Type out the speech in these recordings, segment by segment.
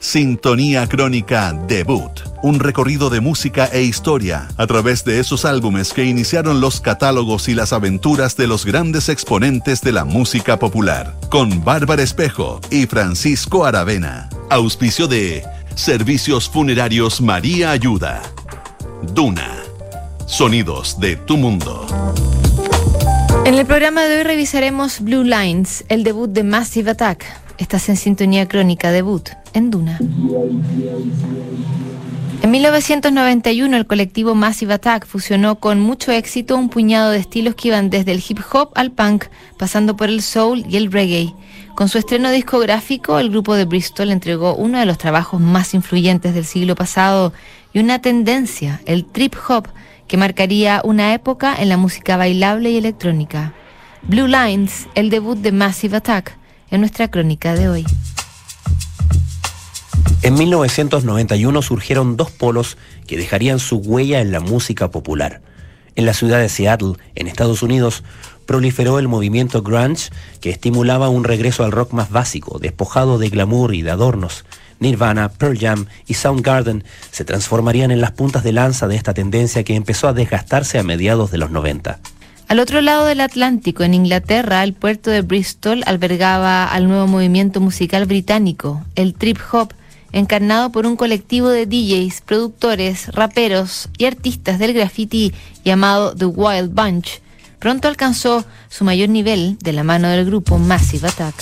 Sintonía Crónica Debut, un recorrido de música e historia a través de esos álbumes que iniciaron los catálogos y las aventuras de los grandes exponentes de la música popular, con Bárbara Espejo y Francisco Aravena. Auspicio de Servicios Funerarios María Ayuda. Duna. Sonidos de tu mundo. En el programa de hoy revisaremos Blue Lines, el debut de Massive Attack. Estás en sintonía crónica debut en Duna. En 1991 el colectivo Massive Attack fusionó con mucho éxito un puñado de estilos que iban desde el hip hop al punk, pasando por el soul y el reggae. Con su estreno discográfico, el grupo de Bristol entregó uno de los trabajos más influyentes del siglo pasado y una tendencia, el trip hop, que marcaría una época en la música bailable y electrónica. Blue Lines, el debut de Massive Attack, en nuestra crónica de hoy. En 1991 surgieron dos polos que dejarían su huella en la música popular. En la ciudad de Seattle, en Estados Unidos, proliferó el movimiento grunge que estimulaba un regreso al rock más básico, despojado de glamour y de adornos. Nirvana, Pearl Jam y Soundgarden se transformarían en las puntas de lanza de esta tendencia que empezó a desgastarse a mediados de los 90. Al otro lado del Atlántico, en Inglaterra, el puerto de Bristol albergaba al nuevo movimiento musical británico, el trip hop, encarnado por un colectivo de DJs, productores, raperos y artistas del graffiti llamado The Wild Bunch. Pronto alcanzó su mayor nivel de la mano del grupo Massive Attack.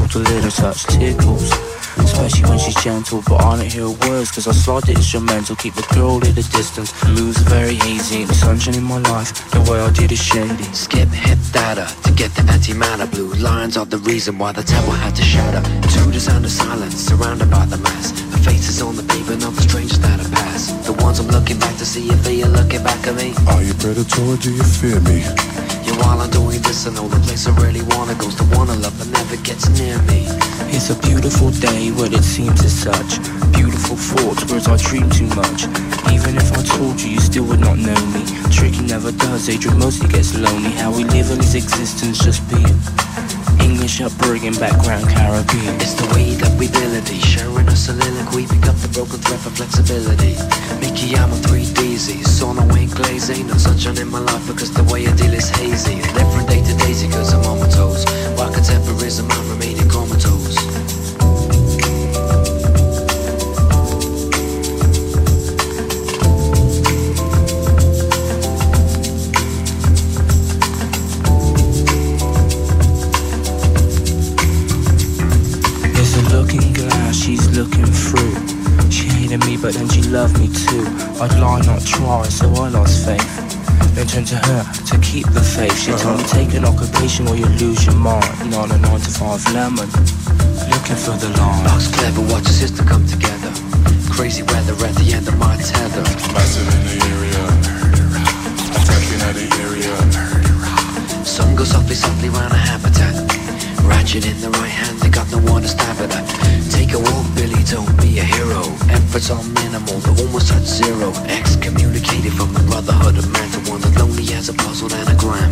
Was drop, I a little touch tickles. Especially when she's gentle, but I don't hear words Cause I slide the instrumental, keep the girl at a distance. Moves very easy, the sunshine in my life The way I did is shady. Skip hip data to get the anti-matter. Blue lines are the reason why the temple had to shatter. To the sound of silence, surrounded by the mass. The faces on the pavement of the strangers that have passed The ones I'm looking back to see if they are looking back at me. Are you predator or do you fear me? While I'm doing this, I know the place I really wanna goes to wanna love but never gets near me. It's a beautiful day, but it seems as such. Beautiful thoughts, whereas I dream too much. Even if I told you, you still would not know me. Tricky never does, Adrian mostly gets lonely. How we live in his existence, just being. English upbringing, background Caribbean. It's the way that we ability, sharing a soliloquy, pick up the broken thread for flexibility. Mickey, I'm a 3DZ, so no ain't ain't no sunshine in my life because the way I deal is hazy. Different day to daisy cause I'm on my toes. While contemporaries, I'm remaining comatose. But then she loved me too. I'd lie, not try, so I lost faith. Then turned to her to keep the faith. She told me take an occupation or you lose your mind. Not a nine to five lemon, looking for the line. Box clever, watch the sister come together. Crazy weather at the end of my tether. Massive in the area, attacking at the area. Sun goes softly, softly round a habitat. Ratchet in the right hand, they got no one to stab at. Take a walk, Billy, don't be a hero. Efforts are minimal, they're almost at zero. Excommunicated from the brotherhood of man to one that lonely as a puzzled anagram.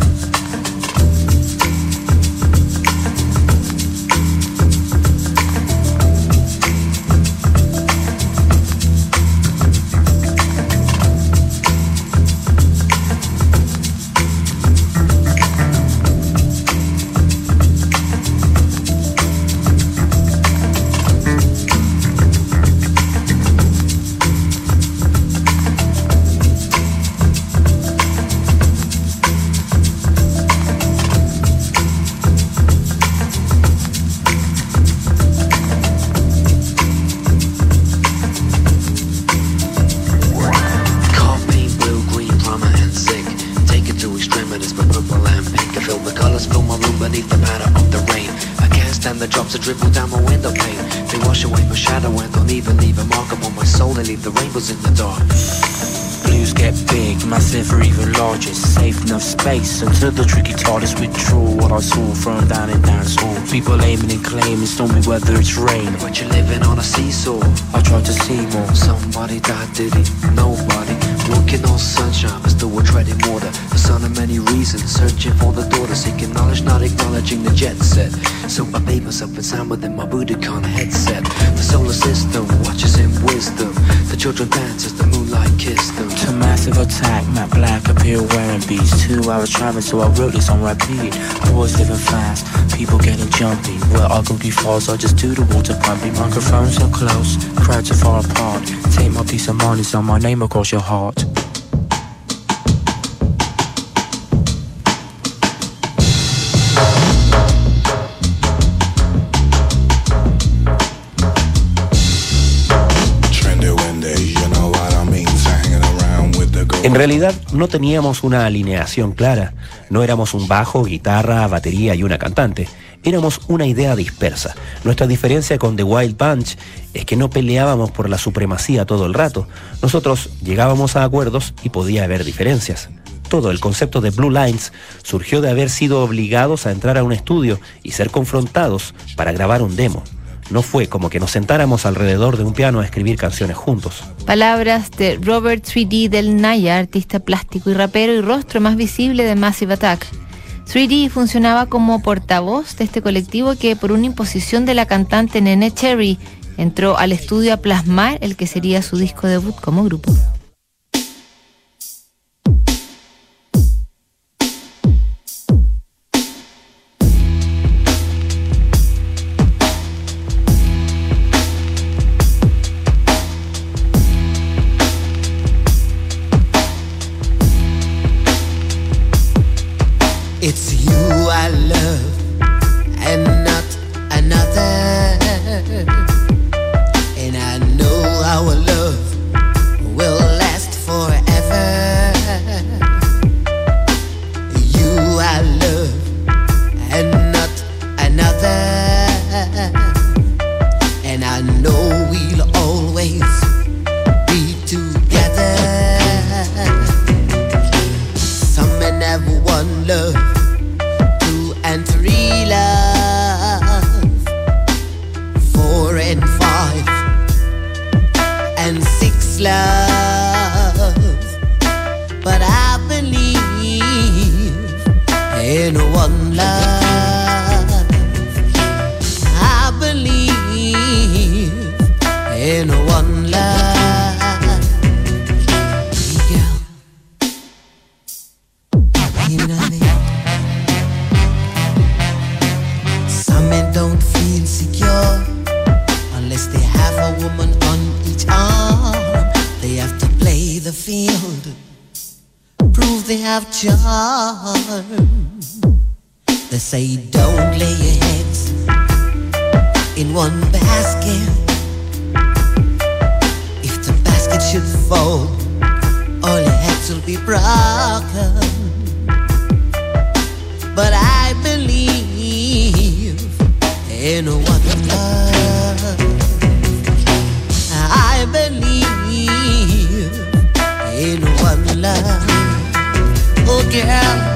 Down my window pane. They wash away my shadow and don't even leave a mark upon my soul. They leave the rainbows in the dark. Blues get big, massive or even larger. Safe enough space until the tricky TARDIS withdraw what I saw from down in dance hall. People aiming and claiming stormy weather, it's rain. But you're living on a seesaw. I tried to see more. Somebody died, did he? Nobody. Walking on sunshine, but still we're treading water. The son of many reasons, searching for the daughter, seeking knowledge, not acknowledging the jet set. So I bathe myself in sound within my Budokan headset. The solar system watches in wisdom. The children dance as the moonlight kiss them. To massive attack, Matt Black appear wearing beats. Two hours traveling, so I wrote this on repeat. Boys living fast, people getting jumpy. Where I go falls, I just do the water pumping. Microphones are close, crowds are far apart. Take my peace of mind, it's on my name across your heart out. Realidad no teníamos una alineación clara, no éramos un bajo, guitarra, batería y una cantante, éramos una idea dispersa. Nuestra diferencia con The Wild Bunch es que no peleábamos por la supremacía todo el rato, nosotros llegábamos a acuerdos y podía haber diferencias. Todo el concepto de Blue Lines surgió de haber sido obligados a entrar a un estudio y ser confrontados para grabar un demo. No fue como que nos sentáramos alrededor de un piano a escribir canciones juntos. Palabras de Robert 3D del Naya, artista plástico y rapero y rostro más visible de Massive Attack. 3D funcionaba como portavoz de este colectivo que por una imposición de la cantante Nene Cherry entró al estudio a plasmar el que sería su disco debut como grupo. Six They say don't lay your heads in one basket. If the basket should fall, all your heads will be broken. But I believe in one again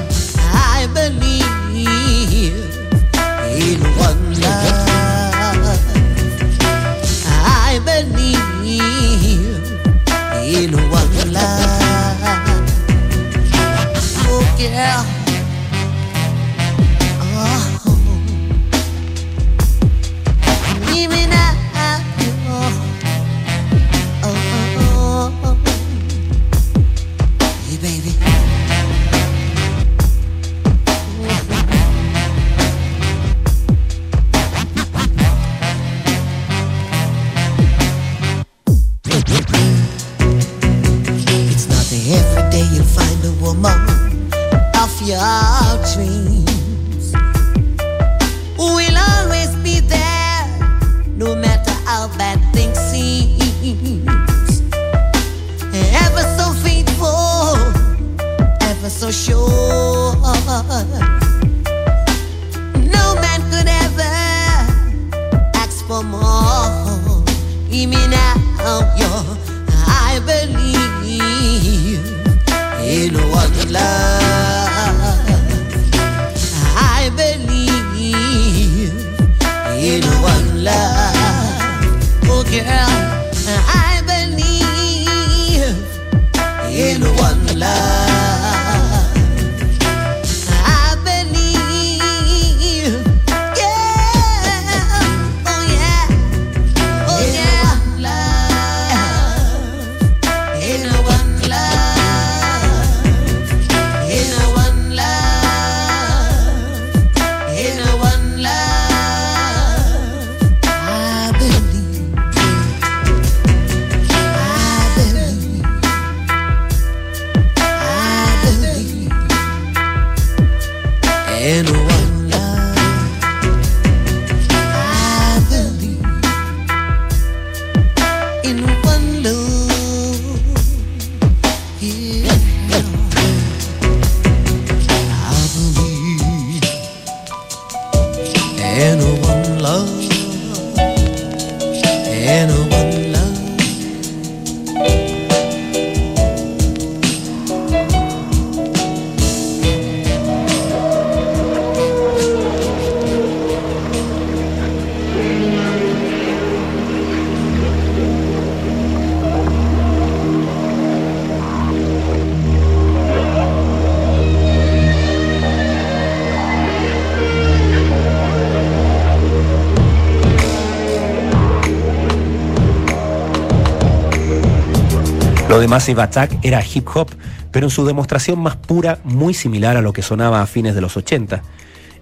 de Massive Attack era hip hop, pero en su demostración más pura, muy similar a lo que sonaba a fines de los 80.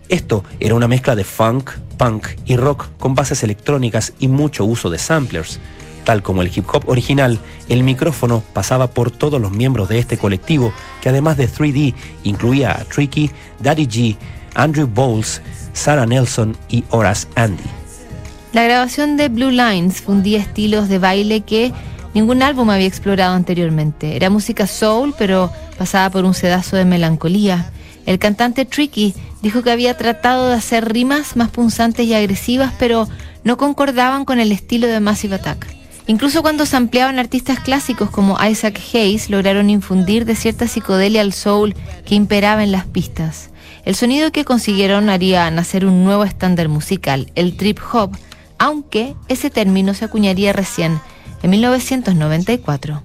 Esto era una mezcla de funk, punk y rock con bases electrónicas y mucho uso de samplers. Tal como el hip hop original, el micrófono pasaba por todos los miembros de este colectivo, que además de 3D incluía a Tricky, Daddy G, Andrew Bowles, Sarah Nelson y Horace Andy. La grabación de Blue Lines fundía estilos de baile que ningún álbum había explorado anteriormente. Era música soul, pero pasaba por un sedazo de melancolía. El cantante Tricky dijo que había tratado de hacer rimas más punzantes y agresivas, pero no concordaban con el estilo de Massive Attack. Incluso cuando se ampliaban artistas clásicos como Isaac Hayes, lograron infundir de cierta psicodelia al soul que imperaba en las pistas. El sonido que consiguieron haría nacer un nuevo estándar musical, el trip hop, aunque ese término se acuñaría recién en 1994.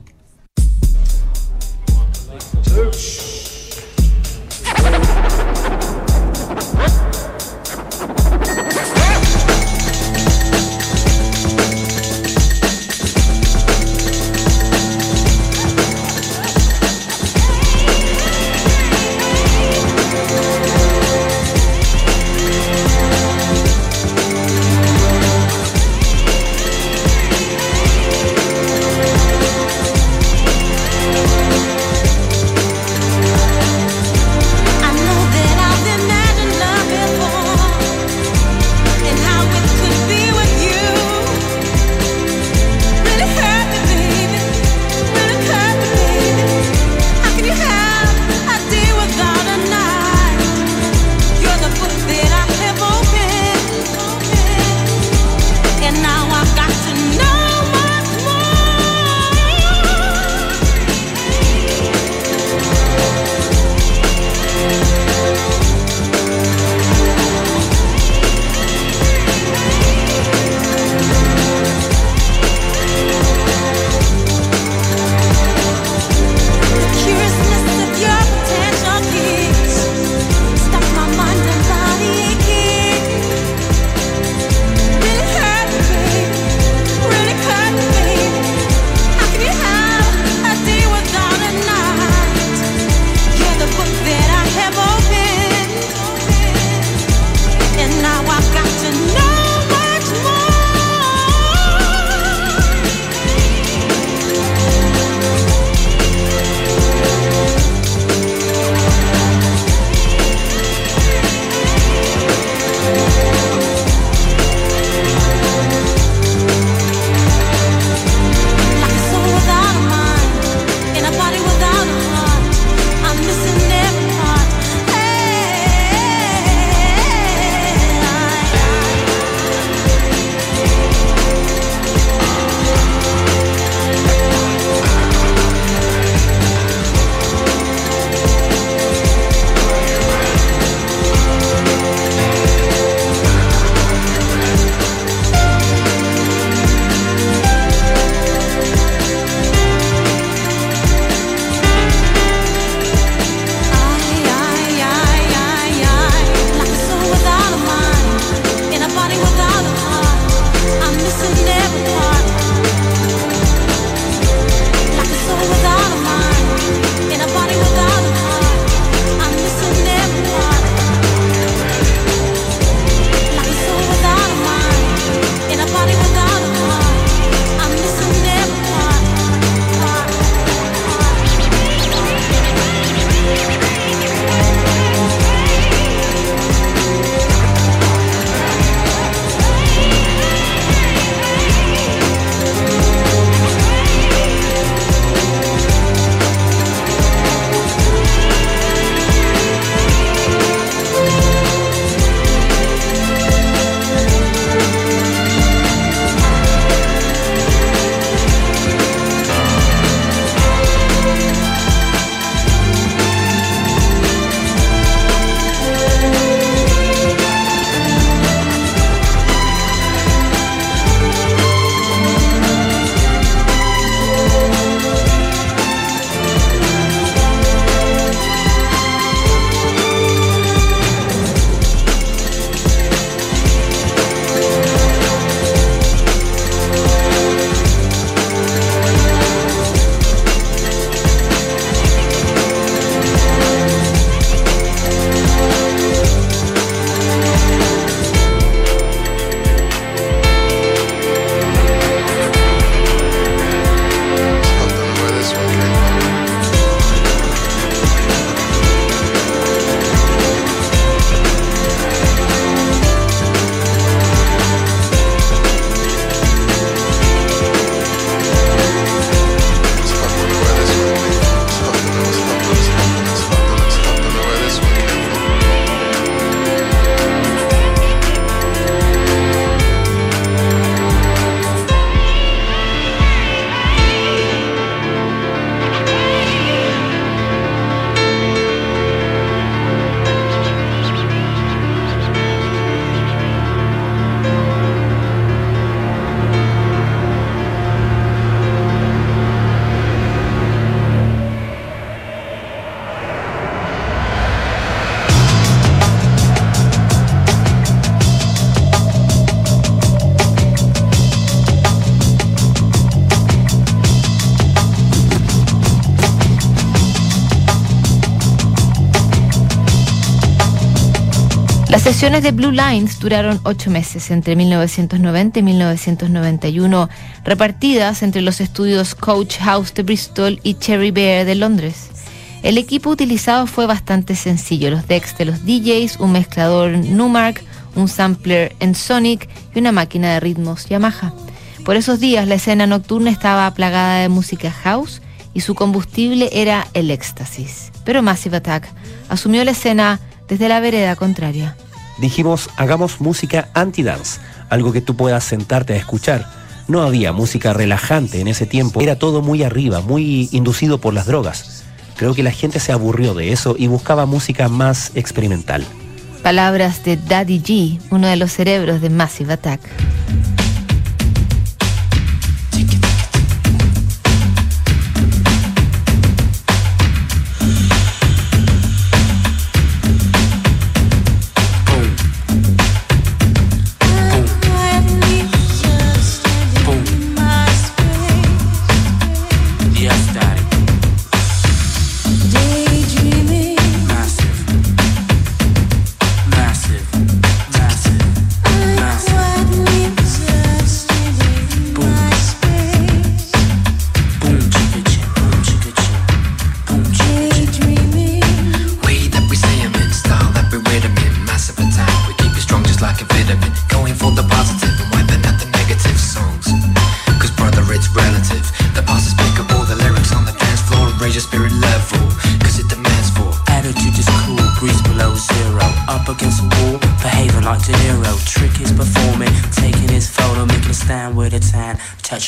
Sesiones de Blue Lines duraron ocho meses, entre 1990 y 1991, repartidas entre los estudios Coach House de Bristol y Cherry Bear de Londres. El equipo utilizado fue bastante sencillo, los decks de los DJs, un mezclador Numark, un sampler Ensonic y una máquina de ritmos Yamaha. Por esos días la escena nocturna estaba plagada de música house y su combustible era el éxtasis. Pero Massive Attack asumió la escena desde la vereda contraria. Dijimos, hagamos música anti-dance, algo que tú puedas sentarte a escuchar. No había música relajante en ese tiempo, era todo muy arriba, muy inducido por las drogas. Creo que la gente se aburrió de eso y buscaba música más experimental. Palabras de Daddy G, uno de los cerebros de Massive Attack.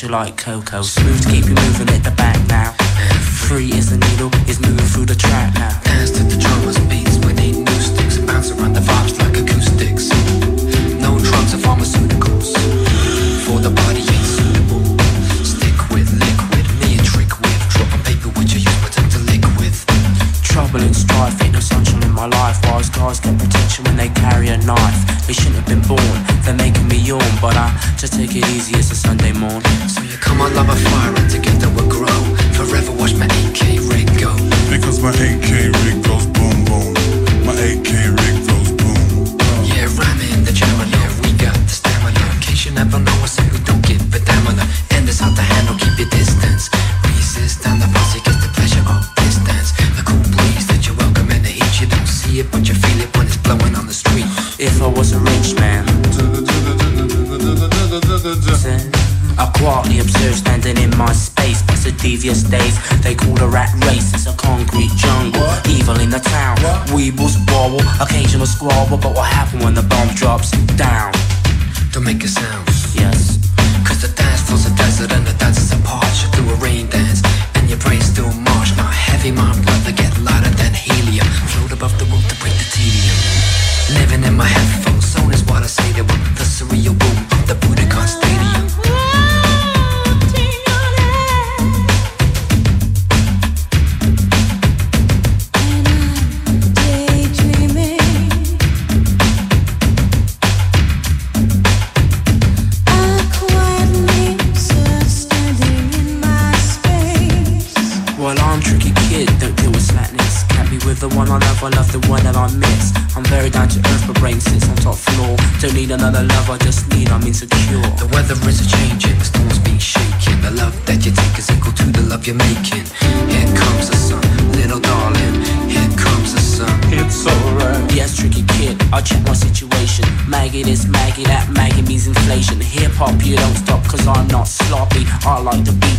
You like Coco. Smooth to keep you moving at the back now. Free as the needle, is moving through the track now. dance to the drummers beats. We need new sticks and bounce around the vibes like acoustics. No drugs or pharmaceuticals. For the body ain't suitable. Stick with liquid, me a trick with. Drop on paper which you use, to lick with. Trouble and strife, ain't no sunshine in my life. Wise guys get protection when they carry a knife. They shouldn't have been born, they're making me yawn. But I just take it easy, it's a Sunday morn. So you come on, love a fire, and together we'll grow. Forever watch my AK rig go. Because my AK rig goes boom boom. My AK rig goes devious days, they call the rat race. It's a concrete jungle, evil in the town. Weebles wobble, occasional squabble. But what happened when the bomb drops down? Don't make a sound.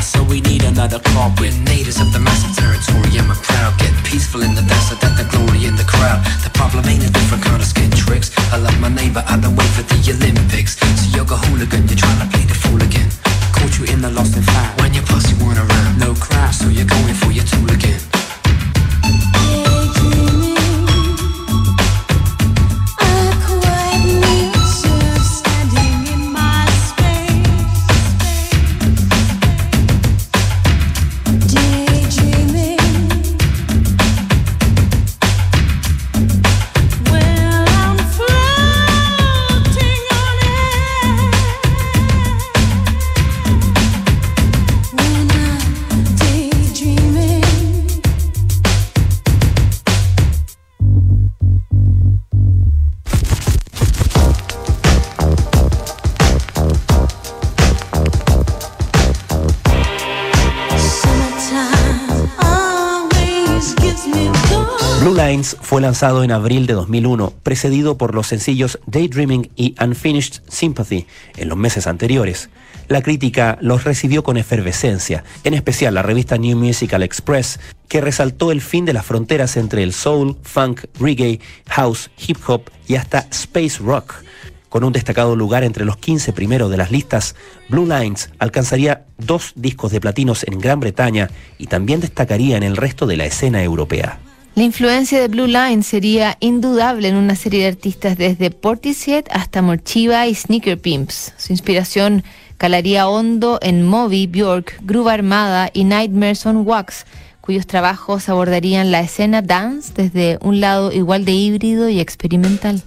So we need another copy. We're natives of the massive territory, we're proud. Get peaceful in the desert, that the glory in the crowd. The problem ain't a different kind of skin tricks. I love my neighbor, I don't wait for the Olympics. So you're a hooligan, you're trying to play the fool again. Caught you in the lost and found. When your posse weren't around, No crowd, so you're going for your tool again. Lines fue lanzado en abril de 2001, precedido por los sencillos Daydreaming y Unfinished Sympathy en los meses anteriores. La crítica los recibió con efervescencia, en especial la revista New Musical Express, que resaltó el fin de las fronteras entre el soul, funk, reggae, house, hip hop y hasta space rock. Con un destacado lugar entre los 15 primeros de las listas, Blue Lines alcanzaría dos discos de platinos en Gran Bretaña y también destacaría en el resto de la escena europea. La influencia de Blue Line sería indudable en una serie de artistas desde Portishead hasta Morchiva y Sneaker Pimps. Su inspiración calaría hondo en Moby, Bjork, Groove Armada y Nightmares on Wax, cuyos trabajos abordarían la escena dance desde un lado igual de híbrido y experimental.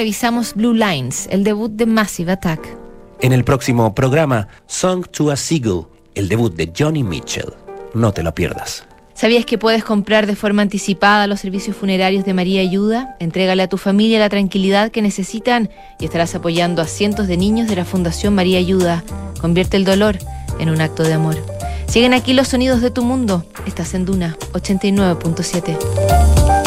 Revisamos Blue Lines, el debut de Massive Attack. En el próximo programa, Song to a Seagull, el debut de Johnny Mitchell. No te lo pierdas. ¿Sabías que puedes comprar de forma anticipada los servicios funerarios de María Ayuda? Entrégale a tu familia la tranquilidad que necesitan y estarás apoyando a cientos de niños de la Fundación María Ayuda. Convierte el dolor en un acto de amor. Siguen aquí los sonidos de tu mundo. Estás en Duna 89.7.